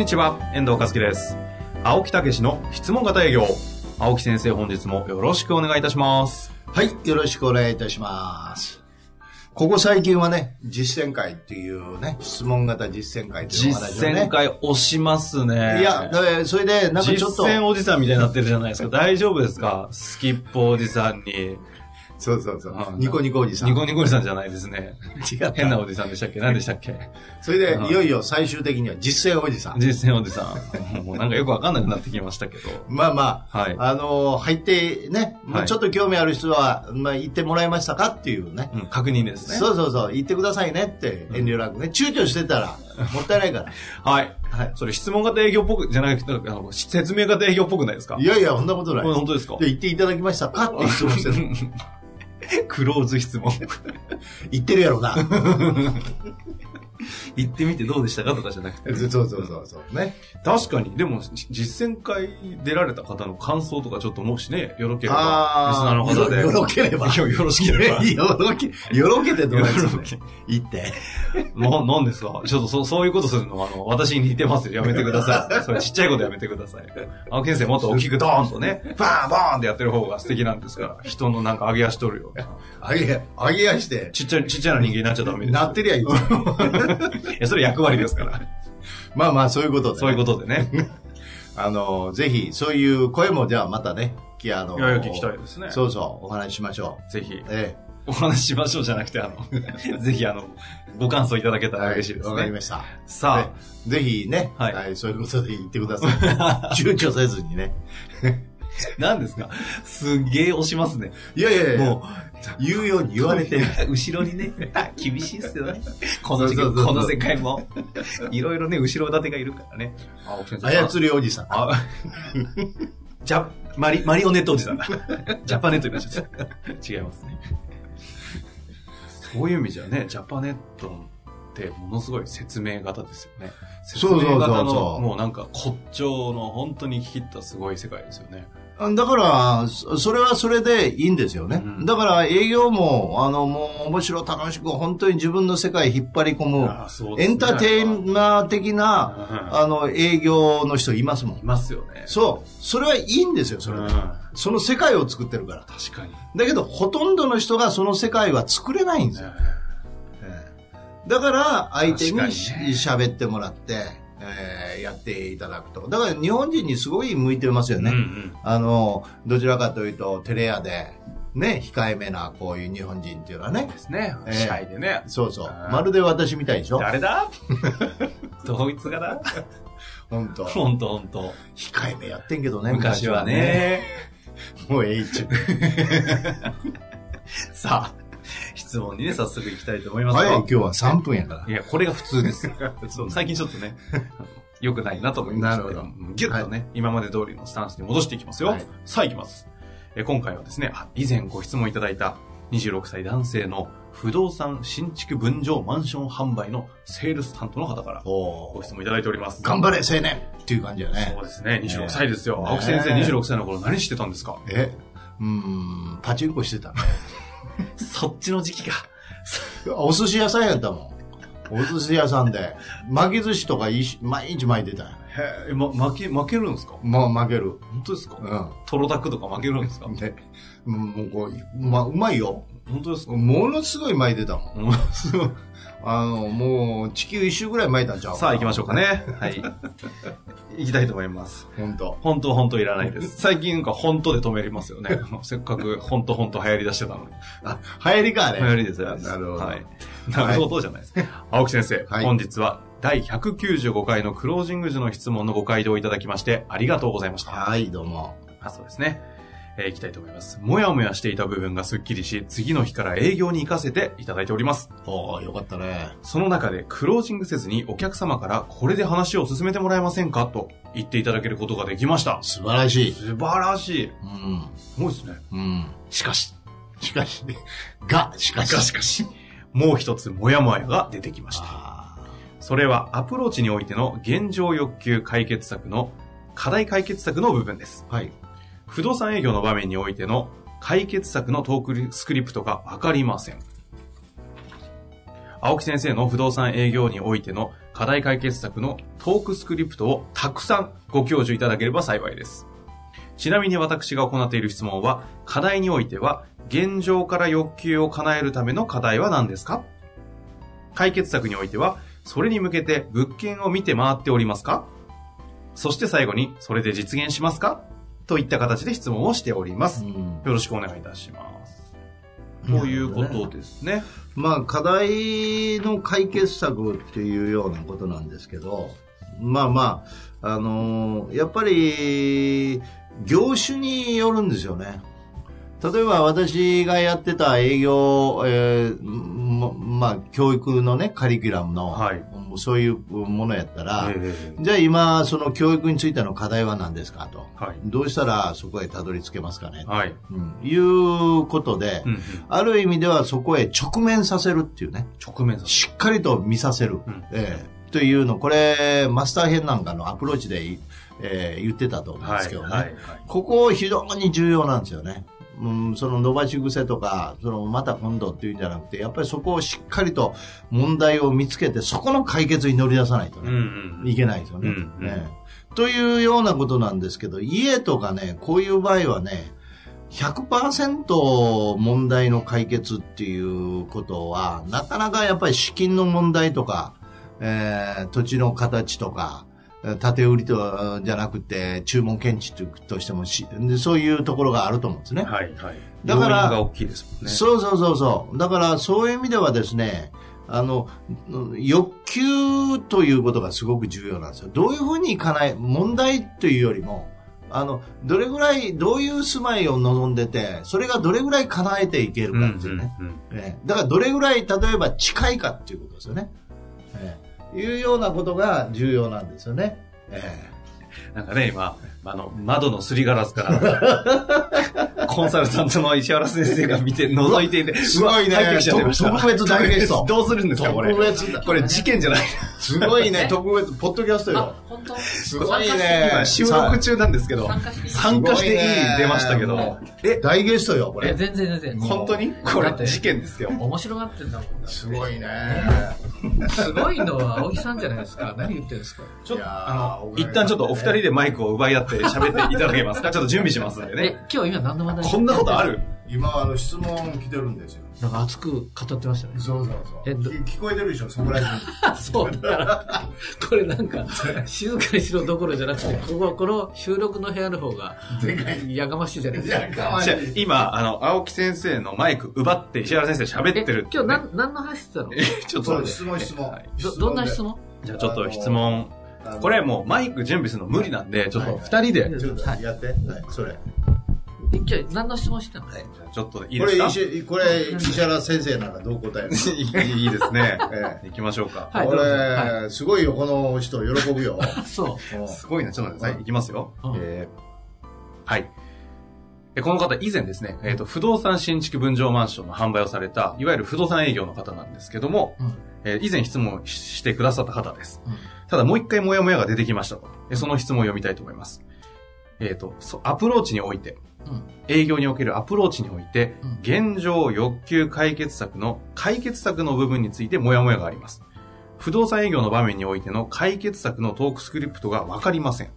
んにちは、遠藤和樹です。青木武の質問型営業。青木先生、本日もよろしくお願いいたします。はい、よろしくお願いいたします。ここ最近はね、実践会っていうね、質問型実践会っていうお話をね。実践会押しますね。いや、それで、なんかちょっと実、践おじさんみたいになってるじゃないですか。大丈夫ですか？スキップおじさんに。そうそうそうう、んニコニコおじさん。ニコニコおじさんじゃないですね。違った変なおじさんでしたっけ？何でしたっけ？それでうん、いよいよ最終的には実践おじさん。実践おじさん。もうなんかよくわかんなくなってきましたけど。まあまあ、はいあのー入ってね、まあはいちょっと興味ある人は、まあ言ってもらえましたかっていうね。うん、確認ですね。そうそうそう、言ってくださいねって遠慮なくね。躊躇してたら、もったいないから。はい。はいそれ質問型営業っぽく、じゃなくて、説明型営業っぽくないですか？いやいや、そんなことない。これ本当ですか？で言っていただきましたかって質問してる。クローズ質問。言ってるやろな。行ってみてどうでしたかとかじゃなくて。そうそうそうそう。ね。確かに、でも、じ実践会出られた方の感想とかちょっともしね、よろければ、リスナーの方で。よよろければよろしければ。よろけ、よろけてどうですか 言って。な、なんですか？ちょっとそ、そういうことするのは、あの、私に似てますよ。やめてください。それちっちゃいことやめてください。青木先生もっと大きくドーンとね、バーンバーンってやってる方が素敵なんですから。人のなんか上げ足取るような。あげ、あげやして、ちっちゃい、ちっちゃな人間になっちゃダメです。なってりゃいい。いや、それ役割ですから。まあまあ、そういうことで、ね。そういうことでね。あの、ぜひ、そういう声も、じゃあまたね、きあの、いやいや聞きたいですねそうそう、お話ししましょぜひう。、えお話ししましょうじゃなくて、あの、ぜひ、あの、ご感想いただけたえ。ら嬉しいですねわかりま。した。さねぜひね、ははいい、そういうことで言ってください。躊躇せずにね。あ、何ですか？すげえ押しますね。いやいやいや、も言うように言われて 後ろにね、あ厳しいっすよね。この時この世界も。いろいろね、後ろ盾がいるからね。操りおじさん。あ、ジャ、マリ、マリオネットおじさんだ。ジャパネットになっちゃった。違いますね。そういう意味じゃね、ジャパネットってものすごい説明型ですよね。説明型の、もうなんか骨頂の本当に聞き入ったすごい世界ですよね。だから、そそれはそれでいいんですよね。うんだから営業も、あの、もう面白楽しく、本当に自分の世界引っ張り込む、エンターテイナー的な、うんあの、営業の人いますもんい。ますよね。そう。それはいいんですよ、それで。うんその世界を作ってるから。確かに。だけど、ほとんどの人がその世界は作れないんですよ。ええだから、相手に喋ってもらって、えーやっていただくと。だから、日本人にすごい向いてますよね。うんうんあの、どちらかというと、テレアで、ね、控えめな、こういう日本人っていうのはねで。すね。ええ試合でね。そうそうまるで私みたいでしょ？誰だ？どいつがだ？本当ほんとほんと。控えめやってんけどね、昔はね。もう H。さあ、質問にね、早速行きたいと思いますはい、が今日は3分やから。いや、これが普通です。そう最近ちょっとね、良くないなと思いまして、なるほどうんギュッとね、今まで通りのスタンスに戻していきますよ。はいさあ行きます。え今回はですね、あ以前ご質問いただいた26歳男性の不動産新築分譲マンション販売のセールス担当の方からおご質問いただいております。頑張れ青年っていう感じだねそう。ですね、26歳ですよ。ね青木先生26歳の頃何してたんですか？えうーん、パチンコしてたね。そっちの時期か。お寿司屋さんやったもん。お寿司屋さんで、巻き寿司とか毎日巻いてたよ。へえ、ま、負け、負けるんですか？もう負ける。本当ですか？うトロタクとか負けるんですか？ん。で、もうこう、ま、うまいよ。本当ですか？ものすごい巻いてたもん。うん あの、もう、地球一周ぐらい巻いたんちゃうさあ行きましょうか。ね。はい。行きたいと思います。本当。本当本当いらないです。最近なんか本当で止めれますよね。せっかく本当本当流行り出してたのに。あ、流行りか、あれ。流行りですよ。なるほど。はい。なるほどじゃないです。青木先生、はい本日は第195回のクロージング時の質問のご回答をいただきましてありがとうございました。はい、どうも。あそうですね。えーいきたいと思います。もやもやしていた部分がスッキリし、次の日から営業に行かせていただいております。おーよかったね。その中でクロージングせずにお客様からこれで話を進めてもらえませんかと言っていただけることができました。素晴らしい。素晴らしい。うん。すごいですね。うん。しかし、しかし、が、しかし。がしかし、もう一つもやもやが出てきました。あそれはアプローチにおいての現状欲求解決策の課題解決策の部分です。ーはい。不動産営業の場面においての解決策のトークスクリプトがわかりません。青木先生の不動産営業においての課題解決策のトークスクリプトをたくさんご教授いただければ幸いです。ちなみに私が行っている質問は、課題においては、現状から欲求を叶えるための課題は何ですか？解決策においては、それに向けて物件を見て回っておりますか？そして最後に、それで実現しますか？といった形で質問をしております。よん。ろしくお願いいたします。ということですね。まあ、課題の解決策っていうようなことなんですけど、まあまあ、あのーやっぱり、業種によるんですよね。例えば私がやってた営業、えーままあ、教育のね、カリキュラムの、はいそういうものやったら、えじゃあ今、その教育についての課題は何ですかと。はい。どうしたらそこへたどり着けますかね、はい。うん。いうことで、うんうん。ある意味ではそこへ直面させるっていうね、直面させしっかりと見させる、うん。ええ。というの、これ、マスター編なんかのアプローチで、えー言ってたと思うんですけどね、はいはい。ここ非常に重要なんですよね。うん、その伸ばし癖とか、そのまた今度っていうんじゃなくて、やっぱりそこをしっかりと問題を見つけて、そこの解決に乗り出さないとね、うんうん。いけないですよね。うんうんねというようなことなんですけど、家とかね、こういう場合はね、100%問題の解決っていうことは、なかなかやっぱり資金の問題とか、えー土地の形とか、えー建て売りとじゃなくて、注文検知としてもしでそういうところがあると思うんですね。はいはい。だからが大きいですもんね。そうそうそうそう。だからそういう意味ではですね、あの、欲求ということがすごく重要なんですよ。どういうふうに叶え、問題というよりも、あの、どれぐらい、どういう住まいを望んでて、それがどれぐらい叶えていけるうんうんかっていうね。うんええだからどれぐらい、例えば近いかっていうことですよね。ええいうようなことが重要なんですよね。えなんかね、今、あの、窓のすりガラスから、コンサルタントの石原先生が見て、覗いていて、すごいね入ってきちゃってました特別大ゲストどうするんですか、これ？特別だこれ事件じゃない。えすごいね、特別、ポッドキャストよ。本当？すごいね今、収録中なんですけど、参加していい？出ましたけど、え、大ゲストよ、こえ、れ。全然全然。本当に？これ事件ですよ。面白がってんだもん。すごいね。すごいのは青木さんじゃないですか。何言ってるんですか？ちょっと、あの、一旦ちょっとお二人でマイクを奪い合って喋っていただけますか？ちょっと準備しますんでえね。、今日今何の話？題こんなことある？今、あの、質問来てるんですよ。なんか熱く語ってましたね。そうそうそう。え聞こえてるでしょ、そこら辺に。そう、だから、これなんか、静かにしろどころじゃなくて、ここ、この収録の部屋の方が、でかい。やがましいじゃないですか。やかましいじゃあ今、あの、青木先生のマイク奪って石原先生喋え、ってるっていうね今日何、何の話してたの？えちょっと質問、質問はい。ど、どんな質問？じゃあちょっと質問。これもうマイク準備するの無理なんで、ちょっとはい二人で。ちょっとやって。はい、それ。え今日何の質問してたの？じゃあちょっといいこれ、ですか？石これ、石原先生なんかどう答えるいいいいですね。え行きましょうか。こはいどうぞはれ、すごいよ、この人、喜ぶよ。そう。すごいな、ちょっと待ってください。いきますよ。うんえーはい。えこの方、以前ですね、えっ、と、不動産新築分譲マンションの販売をされた、いわゆる不動産営業の方なんですけども、うんえー以前質問ししてくださった方です。うんただもう一回モヤモヤが出てきましたと。えその質問を読みたいと思います。えっ、と、そアプローチにおいて、うん営業におけるアプローチにおいて、うん現状欲求解決策の解決策の部分についてモヤモヤがあります。不動産営業の場面においての解決策のトークスクリプトがわかりません。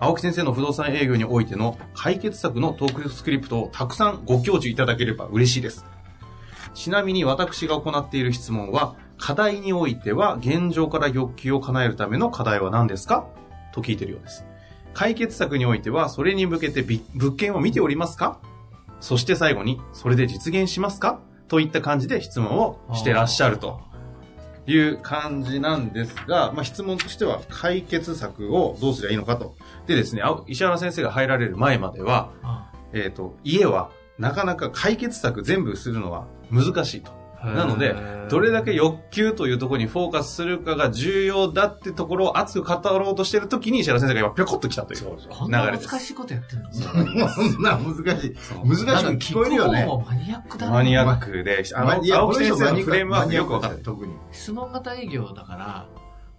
青木先生の不動産営業においての解決策のトークスクリプトをたくさんご教授いただければ嬉しいです。ちなみに私が行っている質問は、課題においては現状から欲求を叶えるための課題は何ですか？と聞いているようです。解決策においては、それに向けてび物件を見ておりますか？そして最後に、それで実現しますか？といった感じで質問をしてらっしゃるという感じなんですが、まあ、質問としては解決策をどうすればいいのかと。でですね、あ石原先生が入られる前までは、あえっ、と、家はなかなか解決策全部するのは難しいと。なので、どれだけ欲求というところにフォーカスするかが重要だってところを熱く語ろうとしてるときに、石原先生が今ぴょこっと来たというこんな流れです。難しいことやってんの？そんな難しい。難しく聞こえるよね。もマニアックだなマニアックで、あの、いや青木先生のフレームワークよくわかんない。特に。質問型営業だから、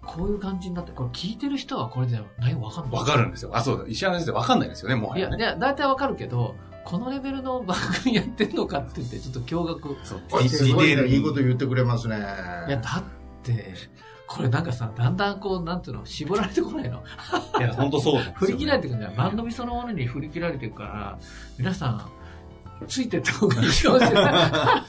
こういう感じになって、これ聞いてる人はこれでないわかんない。わかるんですよ。あ、そうだ。石原先生わかんないですよね、もはいやや、いね。や、大体わかるけど、このレベルの番組やってんのかって言って、ちょっと驚愕。そうすごいねいいこと言ってくれますね。いや、だって、これなんかさ、だんだんこう、なんていうの、絞られてこないの？いや、本当そうなんですよ振り切られてくるんじゃない番組そのものに振り切られていくから、皆さん、ついてった方がいいかもしれな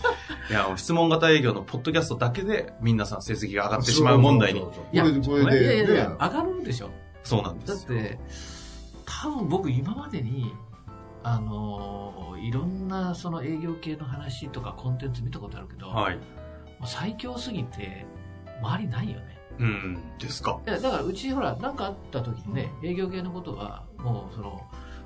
い。いや、質問型営業のポッドキャストだけで、皆さん成績が上がってしまう問題に。そうそういやそうこれこれいやいやいで、やね、上がるでしょ。そうなんですよ。だって、多分僕今までに、あのーいろんなその営業系の話とかコンテンツ見たことあるけど、はい。最強すぎて、周りないよね。うん、ですか。いや、だからうちほら、なんかあった時にね、営業系のことは、もうその、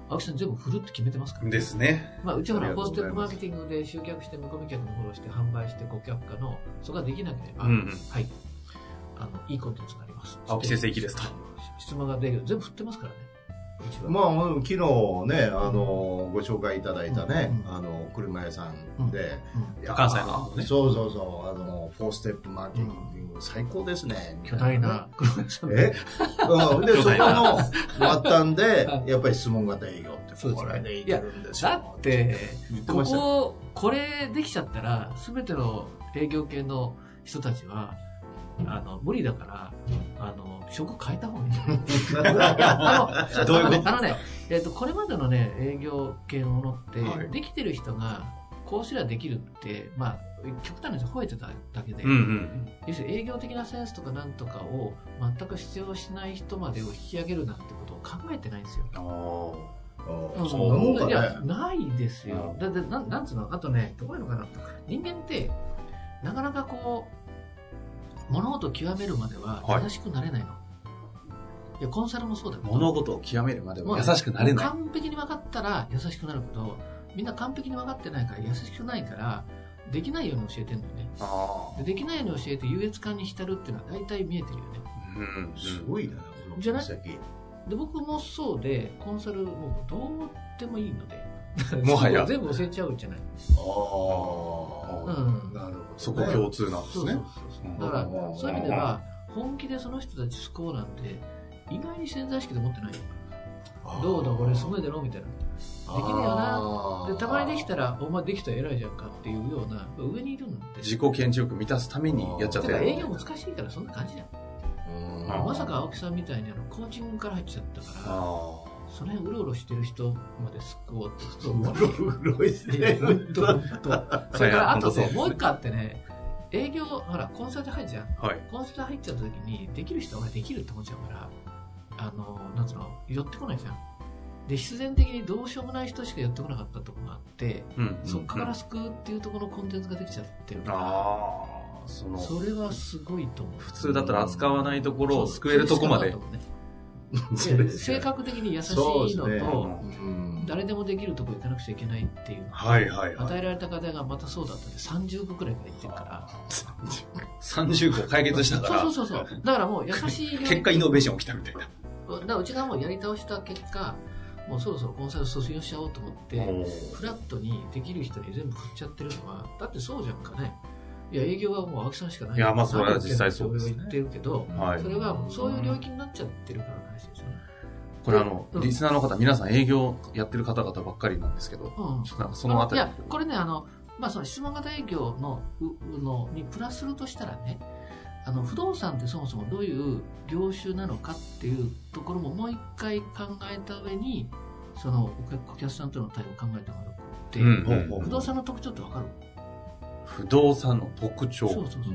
青木さん全部振るって決めてますから。ですね。まあ、うちほら、ありがフォーステップマーケティングで集客して、見込み客のフォローして、販売して、顧客化の、そこができなければ、うんうんはい。あの、いいコンテンツになります。青木先生行きですと質問が出る。全部振ってますからね。まあ、昨日ね、あの、ご紹介いただいたね、うんあの、車屋さんで、うん関西のね。そうそうそう、あの、フォーステップマーケティング、最高ですね。巨大な車屋さん。え？うん。で、巨そこの末端では、い やっぱり質問型営業って、そうですね。これでいけるんですよ。だって、ってましたよ。こ、これできちゃったら、すべての営業系の人たちは、あの、無理だから、あの、職変えた方がいい。あの、どういうこと？あのね、えっ、と、これまでのね、営業系のものって、はい。できてる人が、こうすりゃできるって、まあ、極端な話、吠えてただけで、うんうん。要するに営業的なセンスとかなんとかを全く必要しない人までを引き上げるなんてことを考えてないんですよ。ああそんなもんかいや、ね。ないですよ。だって、なん、なんつうの？あとね、どういうのかな？人間って、なかなかこう、物事を極めるまでははい優しくなれないの。い、や、コンサルもそうだけど。物事を極めるまでは優しくなれない。完璧に分かったら優しくなるけど、みんな完璧に分かってないから優しくないから、できないように教えてるんだよね。あでできないように教えて優越感に浸るっていうのは大体見えてるよね。あ。うんうん。すごいね、このじゃない？で、僕もそうで、コンサルもうどうでもいいので。もはや全部教えちゃうじゃない？ああ、うん。なるほどね。そこ共通なんですねだからうん、そういう意味では、本気でその人たち救おうなんて、意外に潜在意識で持ってないよ。どうだ、俺すごいだろみたいな。できねえよな。で、たまにできたら、お前できたら偉いじゃんかっていうような、上にいるのって。自己顕示欲満たすためにやっちゃってる。営業難しいからそんな感じじゃん。うんあまさか青木さんみたいにあのコーチングから入っちゃったから、あその辺うろうろしてる人まで救おうって普通思わない。うろうろしてるんと。それからあとねもう一個あってね、営業、ほら、コンサルで入るじゃん。あ。はい。コンサル入っちゃった時に、できる人はできるって思っちゃうから、あの、なんつうの、寄ってこないじゃん。で、必然的にどうしようもない人しか寄ってこなかったところがあって、うん。そっから救うっていうところのコンテンツができちゃってるから、ああ。その、それはすごいと思う。普通だったら扱わないところを救えるとこまで 性格的に優しいのそうですねと、うん誰でもできるとこ行かなくちゃいけないっていう。はいはいはい。与えられた課題がまたそうだったんで30個くらいから言ってるから。30個解決したからそう、そうそうそう。だからもう優しい結果イノベーション起きたみたいな。だからうちがもうやり倒した結果、もうそろそろコンサル卒業しちゃおうと思って、フラットにできる人に全部振っちゃってるのは、だってそうじゃんかね。いや、営業はもう青木さんしかない。いやまあそれは実際そうですね言ってるけど、はいそれはそういう領域になっちゃってるからの話ですよね。これあの、うんリスナーの方、皆さん営業やってる方々ばっかりなんですけど、うん。ちょっとなんかそのあたり。いや、これね、あの、まあ、その質問型営業の、うのにプラスするとしたらね、あの、不動産ってそもそもどういう業種なのかっていうところももう一回考えた上に、その、お客さんとの対応を考えた方がよくて、うん不動産の特徴ってわかる？不動産の特徴。そうそうそうそ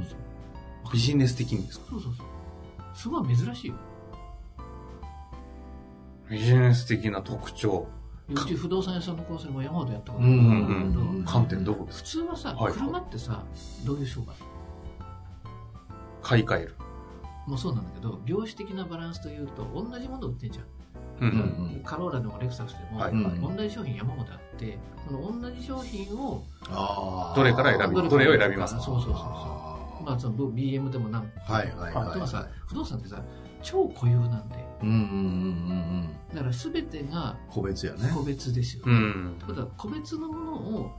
う。ビジネス的にですか？そうそうそう。すごい珍しいよ。ビジネス的な特徴。うち不動産屋さんのコンサルも山ほどやったことあるうんうんんだけど、うん。観点どこです普通はさ、はい車ってさ、どういう商売？か買い替える。もそうなんだけど、業種的なバランスというと、同じものを売ってんじゃん。うんうんカローラでもレクサスでも、はいはい。同じ商品山ほどあって、その同じ商品を、どれから選びどれどれを選びますか？そうそうそうそう。あまあ、その BM でもなんはいはいはいはい。でもさ、不動産ってさ、超固有なんで、ーうんうんうんうんうん。だから全てが個別やね。個別ですよ。うん。ということは、個別のものを、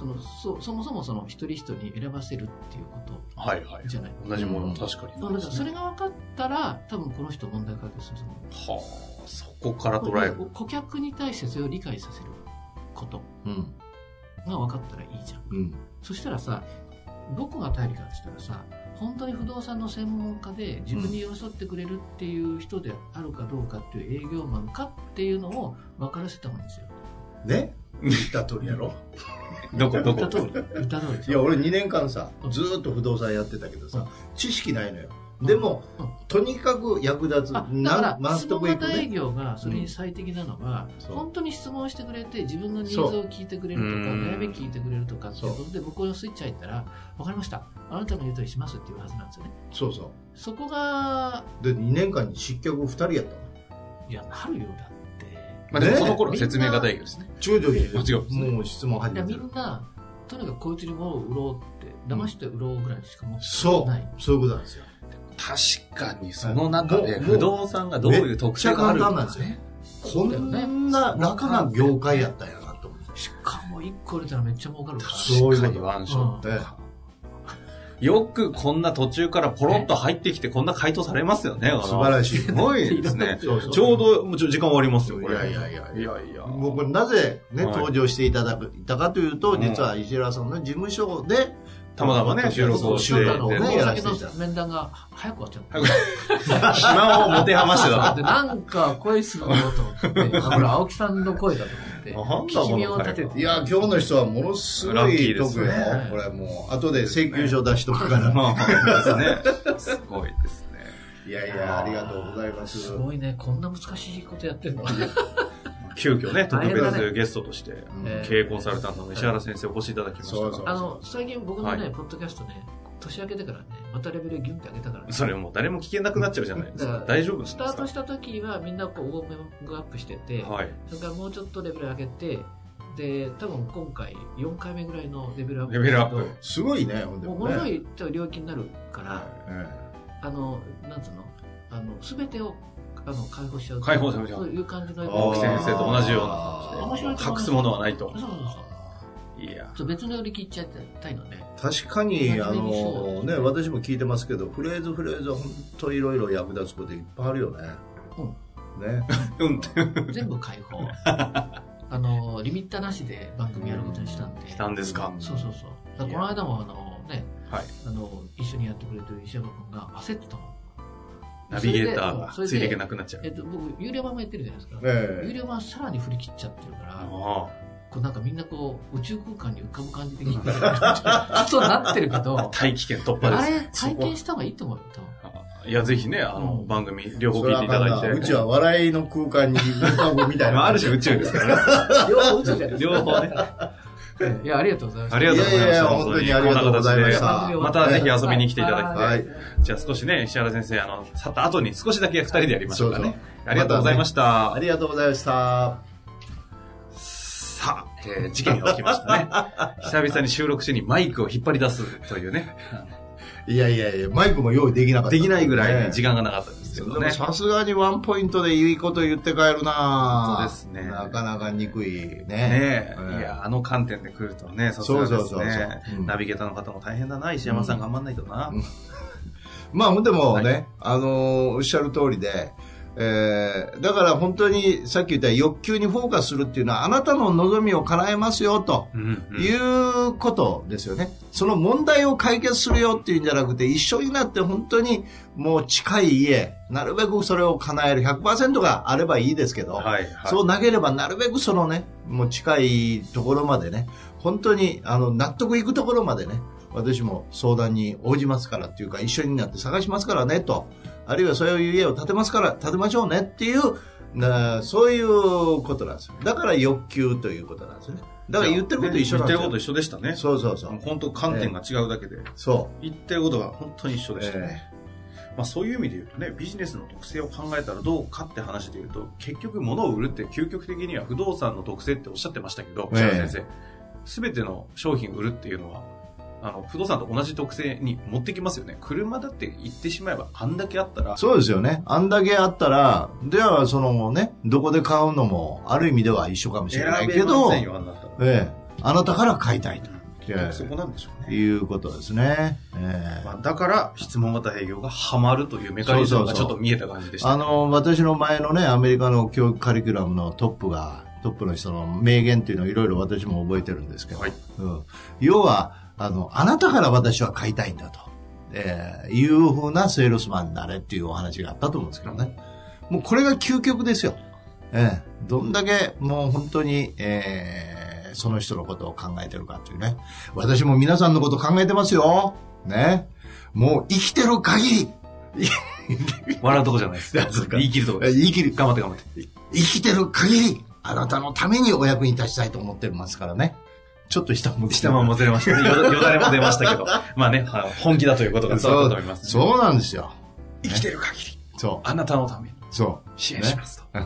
そのそそもそもその一人一人に選ばせるっていうこはいはい。とじゃない。同じもうん。の確かに。だからそれが分かったら、多分この人問題解決すると思う。はあそこから捉える顧客に対してそれを理解させることうん。が分かったらいいじゃん。うん。そしたらさ、どこが頼りかって言ったらさ、本当に不動産の専門家で自分に寄り添ってくれるっていう人であるかどうかっていう営業マンかっていうのを分からせた方がいいんですよ。ね？言った通りやろ どこどこ？言った通り。いや俺2年間さずーっと不動産やってたけどさ知識ないのよ。でもうん。とにかく役立つあだから質問型営ね。業がそれに最適なのは、本当に質問してくれて自分のニーズを聞いてくれるとか悩み聞いてくれるとかっていうことで僕のスイッチ入ったら分かりました。あなたの言う通りしますっていうはずなんですよね。そうそそこがうで2年間に失脚2人やったの。いやなるよ。だまあでもねその頃は説明型営業ですね。ちょいちょい間違うもう質問始いやめてるみんなとにかくこいつに物を売ろうって騙して売ろうぐらいしか思ってそない、う。そういうことなんですよ。確かにその中で不動産がどういう特徴があるめっちゃ簡単なんですよ。ねこんな楽な業界やったんやなと思って。しかも1個売れたらめっちゃ儲かるから。そういうこと確かにワンショット。えよくこんな途中からポロッと入ってきてこんな回答されますよね。素晴らしいすごいですね。そうそうちょうど、もうちょ時間終わりますよ、これ。いやいやいやいやいや。もうこれなぜね、はい登場していただいたかというと、うん実は石原さんの事務所で、たまたまね収録をして収録をでね、やらせて面談が早く終わっちゃった。暇を持て余してたなんか声するのと思って、あ、これ青木さんの声だと思って、あ聞き身を立てて。いや、今日の人はものすごいーですね得よ。これもう、後で請求書出しとくから。まあ、ですね。すごいですね。いやいや、ありがとうございます。すごいね、こんな難しいことやってんの？急遽ね、特別ゲストとして、えー経営コンサルタントの石原先生お越しいただきました。あの、最近僕のね、はいポッドキャストね、年明けてからね、またレベルギュンって上げたからね。それもう誰も聞けなくなっちゃうじゃないですか。大丈夫ですスタートした時はみんなこうウォーミングアップしてて、はい。それからもうちょっとレベル上げて、で、多分今回4回目ぐらいのレベルアップ。レベルアップ。すごいね、ほんでもうもね。ものすごい領域になるから、えあの、なんつうの、あの、すべてを、あの、解放しちゃうと。解放しちゃうそういう感じの。青木先生と同じような面白い隠すものはないとそう。そうそう。いや。別のより聞いちゃいたいので。確かに、あのね、私も聞いてますけど、フレーズフレーズは本当いろいろ役立つこといっぱいあるよね。ね。うんって。全部解放。あの、リミッターなしで番組やることにしたんで。したんですか？そうそうそう。この間もあのね、はい。あの、一緒にやってくれてる石山君が焦ってたの。ナビゲーターがついていけなくなっちゃうえ。っと、僕、有料版もやってるじゃないですか。え有料版はさらに振り切っちゃってるから、あこうなんかみんなこう、宇宙空間に浮かぶ感じで、ちょっとなってるけあど、大気圏突破です。あれ体験した方がいいと思うよ、多分。いや、ぜひね、あの、うん番組、両方聞いていただいて。うちは笑いの空間に浮かぶみたいな。まあ、ある種宇宙ですからね。両方宇宙じゃないです 両方ね。か。いや、ありがとうございます。ありがとうございまし本当にありがとうございましたこんな形でまたぜひ遊びに来ていただきたい。はい。じゃあ少しね、石原先生、あの、去った後に少しだけ二人でやりましょうかね。ありがとうございました。ありがとうございました。さあ、えー事件が起きましたね。久々に収録中にマイクを引っ張り出すというね。いやいやいや、マイクも用意できなかった。できないぐらいね、ね時間がなかったんですけでもどね。さすがにワンポイントでいいこと言って帰るな本当ですねなかなか憎いね。ねえ、うんいや、あの観点で来るとね、さすがですそうそうそうねそううん。ナビゲーターの方も大変だな、石山さん頑張んないとな。まあ、でもね、はいあのーおっしゃる通りで、えーだから本当にさっき言った欲求にフォーカスするっていうのは、あなたの望みを叶えますよということですよね。その問題を解決するよっていうんじゃなくて、一緒になって本当にもう近い家、なるべくそれを叶える100%があればいいですけど、はい、はい。そう投げればなるべくそのね、もう近いところまでね、本当にあの納得いくところまでね、私も相談に応じますからっていうか、一緒になって探しますからねと、あるいはそういう家を建てますから、建てましょうねっていう、なそういうことなんですよ。だから欲求ということなんですね。だから言ってること一緒なんですよ。言ってること一緒でしたね。そうそうそう。本当観点が違うだけで、そ言ってることが本当に一緒う。でしたね。えまあ、そういう意味で言うとね、ビジネスの特性を考えたらどうかって話で言うと、結局物を売るって究極的には不動産の特性っておっしゃってましたけど、ええ白先生。すべての商品を売るっていうのは、あの、不動産と同じ特性に持ってきますよね。車だって言ってしまえば、あんだけあったら、そうですよね。あんだけあったら、では、そのね、どこで買うのも、ある意味では一緒かもしれないけど、え。え、あなたから買いたいと。ええそこなんでしょうね。いうことですね。ええまあ、だから、質問型営業がハマるというメカニズムがちそうそうそうょっと見えた感じでした。あの、私の前のね、アメリカの教育カリキュラムのトップが、トップの人の名言っていうのをいろいろ私も覚えてるんですけど、はいうん、要は、あの、あなたから私は買いたいんだと、えーいうふうなセールスマンになれっていうお話があったと思うんですけどね。もうこれが究極ですよ。ええどんだけもう本当に、えーその人のことを考えてるかっていうね。私も皆さんのこと考えてますよ。ね。もう生きてる限り、笑うとこじゃないです。言い切るとこです。生きる頑張って頑張って。生きてる限り、あなたのためにお役に立ちたいと思ってますからね。ちょっと下も下ももずれましたね。よだよだれも出ましたけど。まあね、本気だということが伝わったと思います、そうなんですよ。生きてる限り、そあなたのためにう。そ支援しますと。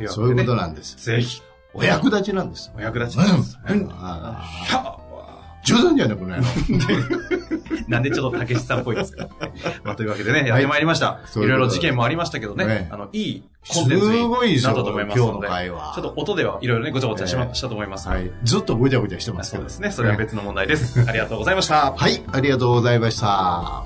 う。いそういうことななんです。ぜひ、お役立ちなんです。お役立ちうんます。うん冗談じゃねこの野郎。なんでちょっとたけしさんっぽいですか まあ、というわけでね、やってまいりました。いろいろ事件もありましたけどね、ねあの、いいコンテンツになったと思いますので、ちょっと音ではいろいろね、ごちゃごちゃしまええしたと思います。はい。ずっとごちゃごちゃしてますけどそうですね。それは別の問題です。ありがとうございました。はい。ありがとうございました。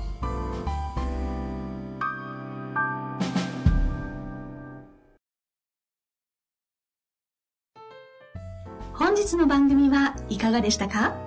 本日の番組はいかがでしたか？